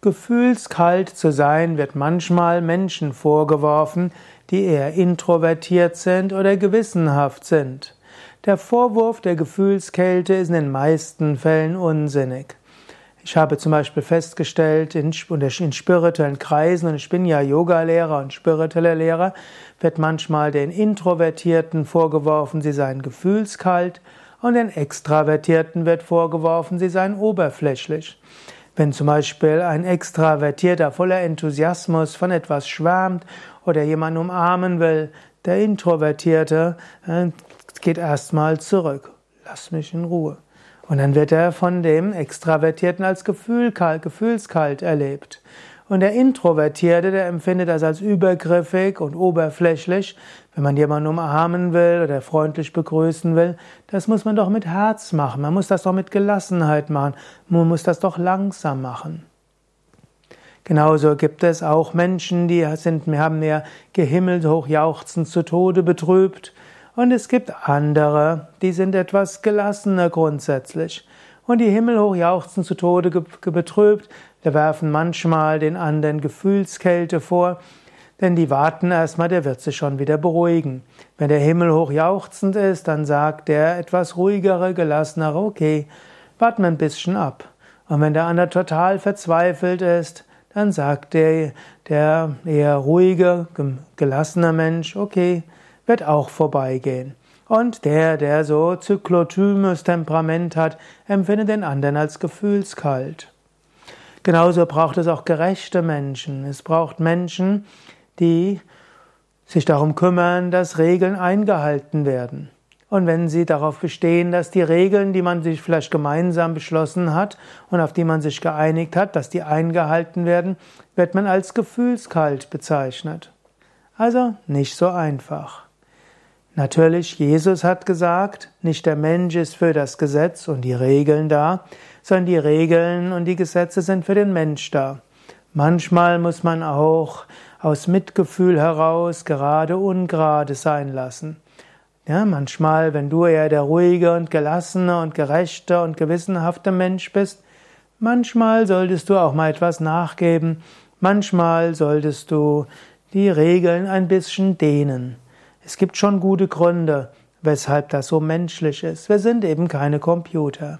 Gefühlskalt zu sein wird manchmal Menschen vorgeworfen, die eher introvertiert sind oder gewissenhaft sind. Der Vorwurf der Gefühlskälte ist in den meisten Fällen unsinnig. Ich habe zum Beispiel festgestellt, in, spirituellen Kreisen, und ich bin ja Yoga-Lehrer und spiritueller Lehrer, wird manchmal den Introvertierten vorgeworfen, sie seien gefühlskalt, und den Extravertierten wird vorgeworfen, sie seien oberflächlich. Wenn zum Beispiel ein Extravertierter voller Enthusiasmus von etwas schwärmt oder jemanden umarmen will, der Introvertierte äh, geht erstmal zurück. Lass mich in Ruhe. Und dann wird er von dem Extravertierten als gefühlkalt, gefühlskalt erlebt. Und der Introvertierte, der empfindet das als übergriffig und oberflächlich. Wenn man jemanden umarmen will oder freundlich begrüßen will, das muss man doch mit Herz machen. Man muss das doch mit Gelassenheit machen. Man muss das doch langsam machen. Genauso gibt es auch Menschen, die sind, haben mehr gehimmelt, hochjauchzend zu Tode betrübt. Und es gibt andere, die sind etwas gelassener grundsätzlich. Und die himmelhoch jauchzen zu Tode betrübt, wir werfen manchmal den anderen Gefühlskälte vor, denn die warten erstmal, der wird sich schon wieder beruhigen. Wenn der Himmel hoch jauchzend ist, dann sagt der etwas ruhigere, gelassenere, okay, warten wir ein bisschen ab. Und wenn der andere total verzweifelt ist, dann sagt der, der eher ruhige, gelassene Mensch, okay, wird auch vorbeigehen. Und der, der so zyklotymes Temperament hat, empfindet den anderen als gefühlskalt. Genauso braucht es auch gerechte Menschen. Es braucht Menschen, die sich darum kümmern, dass Regeln eingehalten werden. Und wenn sie darauf bestehen, dass die Regeln, die man sich vielleicht gemeinsam beschlossen hat und auf die man sich geeinigt hat, dass die eingehalten werden, wird man als gefühlskalt bezeichnet. Also nicht so einfach. Natürlich, Jesus hat gesagt, nicht der Mensch ist für das Gesetz und die Regeln da, sondern die Regeln und die Gesetze sind für den Mensch da. Manchmal muss man auch aus Mitgefühl heraus gerade ungerade sein lassen. Ja, manchmal, wenn du eher der ruhige und gelassene und gerechte und gewissenhafte Mensch bist, manchmal solltest du auch mal etwas nachgeben, manchmal solltest du die Regeln ein bisschen dehnen. Es gibt schon gute Gründe, weshalb das so menschlich ist. Wir sind eben keine Computer.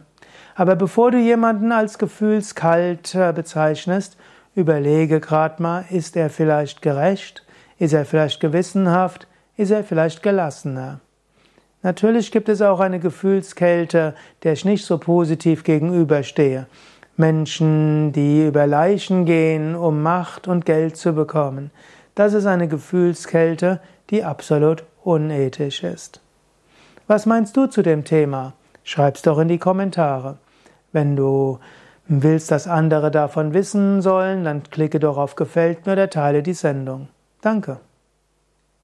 Aber bevor du jemanden als gefühlskalt äh, bezeichnest, überlege gerade mal, ist er vielleicht gerecht? Ist er vielleicht gewissenhaft? Ist er vielleicht gelassener? Natürlich gibt es auch eine Gefühlskälte, der ich nicht so positiv gegenüberstehe. Menschen, die über Leichen gehen, um Macht und Geld zu bekommen. Das ist eine Gefühlskälte, die absolut unethisch ist. Was meinst du zu dem Thema? Schreib's doch in die Kommentare. Wenn du willst, dass andere davon wissen sollen, dann klicke doch auf Gefällt mir oder teile die Sendung. Danke.